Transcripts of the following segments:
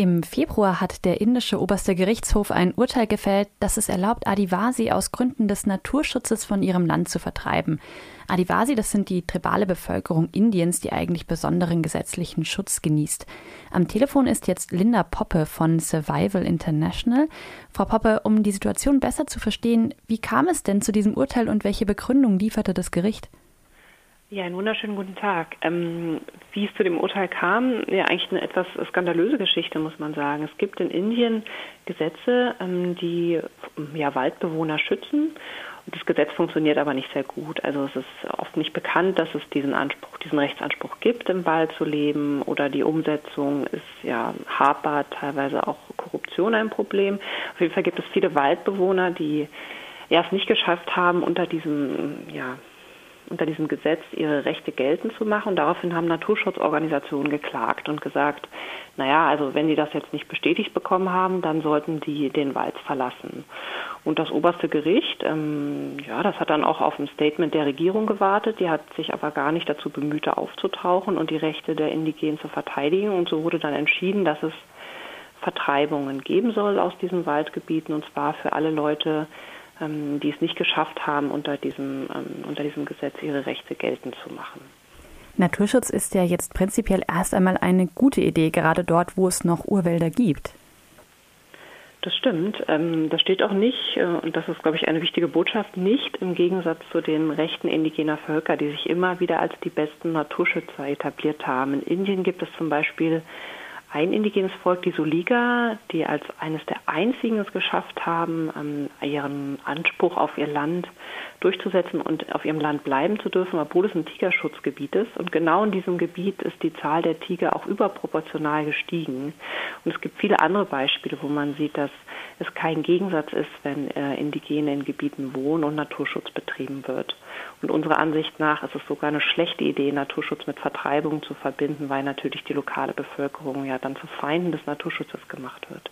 Im Februar hat der indische oberste Gerichtshof ein Urteil gefällt, das es erlaubt, Adivasi aus Gründen des Naturschutzes von ihrem Land zu vertreiben. Adivasi, das sind die tribale Bevölkerung Indiens, die eigentlich besonderen gesetzlichen Schutz genießt. Am Telefon ist jetzt Linda Poppe von Survival International. Frau Poppe, um die Situation besser zu verstehen, wie kam es denn zu diesem Urteil und welche Begründung lieferte das Gericht? Ja, einen wunderschönen guten Tag. Ähm, wie es zu dem Urteil kam, ja eigentlich eine etwas skandalöse Geschichte, muss man sagen. Es gibt in Indien Gesetze, ähm, die ja, Waldbewohner schützen. Und das Gesetz funktioniert aber nicht sehr gut. Also es ist oft nicht bekannt, dass es diesen Anspruch, diesen Rechtsanspruch gibt, im Wald zu leben. Oder die Umsetzung ist ja hapert, teilweise auch Korruption ein Problem. Auf jeden Fall gibt es viele Waldbewohner, die ja, es nicht geschafft haben, unter diesem ja, unter diesem Gesetz ihre Rechte geltend zu machen. Daraufhin haben Naturschutzorganisationen geklagt und gesagt, naja, also wenn die das jetzt nicht bestätigt bekommen haben, dann sollten die den Wald verlassen. Und das oberste Gericht, ähm, ja, das hat dann auch auf ein Statement der Regierung gewartet. Die hat sich aber gar nicht dazu bemüht, aufzutauchen und die Rechte der Indigenen zu verteidigen. Und so wurde dann entschieden, dass es Vertreibungen geben soll aus diesen Waldgebieten und zwar für alle Leute, ähm, die es nicht geschafft haben, unter diesem, ähm, unter diesem Gesetz ihre Rechte geltend zu machen. Naturschutz ist ja jetzt prinzipiell erst einmal eine gute Idee, gerade dort, wo es noch Urwälder gibt. Das stimmt. Ähm, das steht auch nicht, äh, und das ist, glaube ich, eine wichtige Botschaft, nicht im Gegensatz zu den Rechten indigener Völker, die sich immer wieder als die besten Naturschützer etabliert haben. In Indien gibt es zum Beispiel ein indigenes Volk, die Soliga, die als eines der einzigen es geschafft haben, ähm, ihren Anspruch auf ihr Land durchzusetzen und auf ihrem Land bleiben zu dürfen, obwohl es ein Tigerschutzgebiet ist. Und genau in diesem Gebiet ist die Zahl der Tiger auch überproportional gestiegen. Und es gibt viele andere Beispiele, wo man sieht, dass es kein Gegensatz ist, wenn äh, Indigene in Gebieten wohnen und Naturschutz betrieben wird. Und unserer Ansicht nach ist es sogar eine schlechte Idee, Naturschutz mit Vertreibung zu verbinden, weil natürlich die lokale Bevölkerung ja dann zu Feinden des Naturschutzes gemacht wird.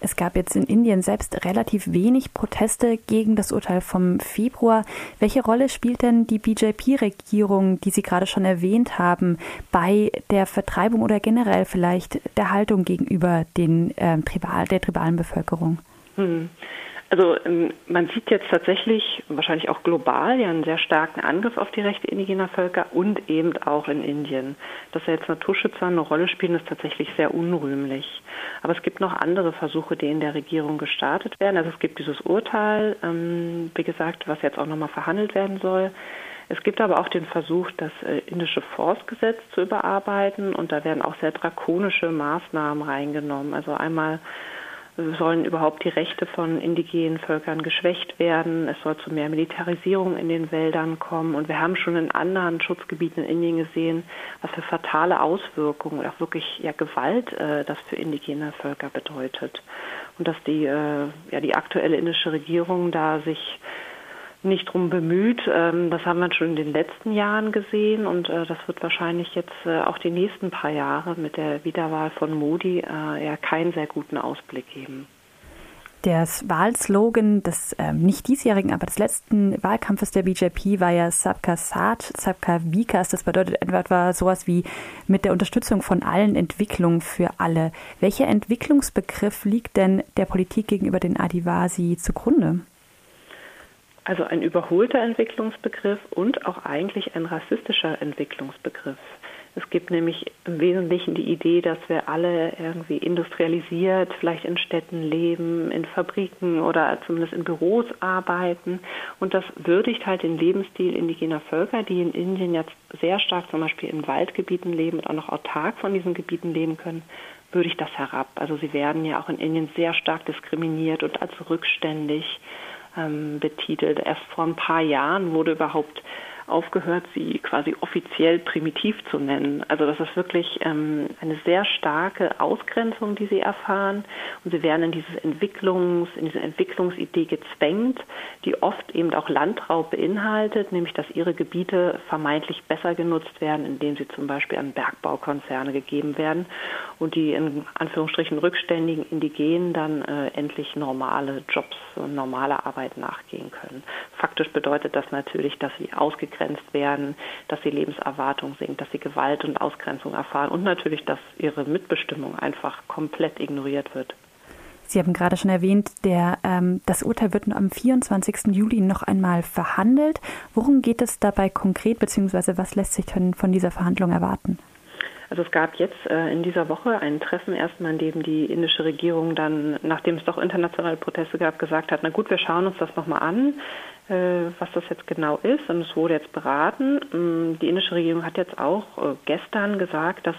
Es gab jetzt in Indien selbst relativ wenig Proteste gegen das Urteil vom Februar. Welche Rolle spielt denn die BJP-Regierung, die Sie gerade schon erwähnt haben, bei der Vertreibung oder generell vielleicht der Haltung gegenüber den, äh, Tribal, der tribalen Bevölkerung? Hm. Also ähm, man sieht jetzt tatsächlich, wahrscheinlich auch global, ja einen sehr starken Angriff auf die Rechte indigener Völker und eben auch in Indien. Dass da jetzt Naturschützer eine Rolle spielen, ist tatsächlich sehr unrühmlich. Aber es gibt noch andere Versuche, die in der Regierung gestartet werden. Also es gibt dieses Urteil, ähm, wie gesagt, was jetzt auch nochmal verhandelt werden soll. Es gibt aber auch den Versuch, das äh, indische Forstgesetz zu überarbeiten und da werden auch sehr drakonische Maßnahmen reingenommen. Also einmal sollen überhaupt die Rechte von indigenen Völkern geschwächt werden. Es soll zu mehr Militarisierung in den Wäldern kommen. Und wir haben schon in anderen Schutzgebieten in Indien gesehen, was für fatale Auswirkungen auch wirklich ja, Gewalt äh, das für indigene Völker bedeutet. Und dass die, äh, ja, die aktuelle indische Regierung da sich nicht drum bemüht. Ähm, das haben wir schon in den letzten Jahren gesehen und äh, das wird wahrscheinlich jetzt äh, auch die nächsten paar Jahre mit der Wiederwahl von Modi äh, ja keinen sehr guten Ausblick geben. Der Wahlslogan des äh, nicht diesjährigen, aber des letzten Wahlkampfes der BJP war ja Sabka Saath, Sabka Vikas. Das bedeutet etwa sowas wie mit der Unterstützung von allen Entwicklung für alle. Welcher Entwicklungsbegriff liegt denn der Politik gegenüber den Adivasi zugrunde? Also ein überholter Entwicklungsbegriff und auch eigentlich ein rassistischer Entwicklungsbegriff. Es gibt nämlich im Wesentlichen die Idee, dass wir alle irgendwie industrialisiert, vielleicht in Städten leben, in Fabriken oder zumindest in Büros arbeiten. Und das würdigt halt den Lebensstil indigener Völker, die in Indien jetzt sehr stark zum Beispiel in Waldgebieten leben und auch noch autark von diesen Gebieten leben können, würdigt das herab. Also sie werden ja auch in Indien sehr stark diskriminiert und als rückständig betitelt. Erst vor ein paar Jahren wurde überhaupt aufgehört, sie quasi offiziell primitiv zu nennen. Also das ist wirklich ähm, eine sehr starke Ausgrenzung, die sie erfahren. Und sie werden in dieses Entwicklungs, in diese Entwicklungsidee gezwängt, die oft eben auch Landraub beinhaltet, nämlich dass ihre Gebiete vermeintlich besser genutzt werden, indem sie zum Beispiel an Bergbaukonzerne gegeben werden und die in Anführungsstrichen rückständigen Indigenen dann äh, endlich normale Jobs und normale Arbeit nachgehen können. Faktisch bedeutet das natürlich, dass sie ausgegrenzt ausgegrenzt werden, dass die Lebenserwartung sinkt, dass sie Gewalt und Ausgrenzung erfahren und natürlich, dass ihre Mitbestimmung einfach komplett ignoriert wird. Sie haben gerade schon erwähnt, der, ähm, das Urteil wird am 24. Juli noch einmal verhandelt. Worum geht es dabei konkret, beziehungsweise was lässt sich von dieser Verhandlung erwarten? Also es gab jetzt äh, in dieser Woche ein Treffen erstmal, in dem die indische Regierung dann, nachdem es doch internationale Proteste gab, gesagt hat, na gut, wir schauen uns das nochmal an, äh, was das jetzt genau ist. Und es wurde jetzt beraten. Ähm, die indische Regierung hat jetzt auch äh, gestern gesagt, dass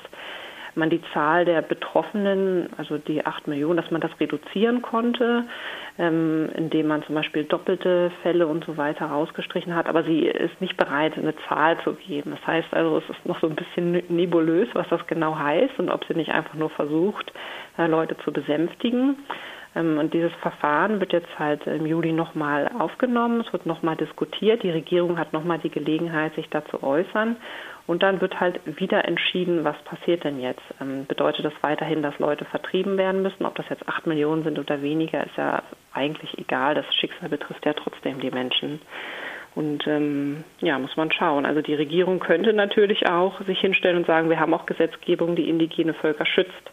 man die Zahl der Betroffenen, also die acht Millionen, dass man das reduzieren konnte, ähm, indem man zum Beispiel doppelte Fälle und so weiter rausgestrichen hat. Aber sie ist nicht bereit, eine Zahl zu geben. Das heißt also, es ist noch so ein bisschen nebulös, was das genau heißt und ob sie nicht einfach nur versucht, äh, Leute zu besänftigen. Ähm, und dieses Verfahren wird jetzt halt im Juli nochmal aufgenommen, es wird nochmal diskutiert, die Regierung hat nochmal die Gelegenheit, sich dazu äußern. Und dann wird halt wieder entschieden, was passiert denn jetzt. Ähm, bedeutet das weiterhin, dass Leute vertrieben werden müssen? Ob das jetzt acht Millionen sind oder weniger, ist ja eigentlich egal. Das Schicksal betrifft ja trotzdem die Menschen. Und ähm, ja, muss man schauen. Also die Regierung könnte natürlich auch sich hinstellen und sagen, wir haben auch Gesetzgebung, die indigene Völker schützt.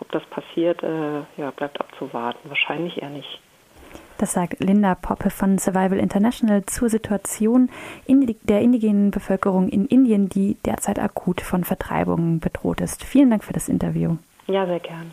Ob das passiert, äh, ja, bleibt abzuwarten. Wahrscheinlich eher nicht. Das sagt Linda Poppe von Survival International zur Situation der indigenen Bevölkerung in Indien, die derzeit akut von Vertreibungen bedroht ist. Vielen Dank für das Interview. Ja, sehr gern.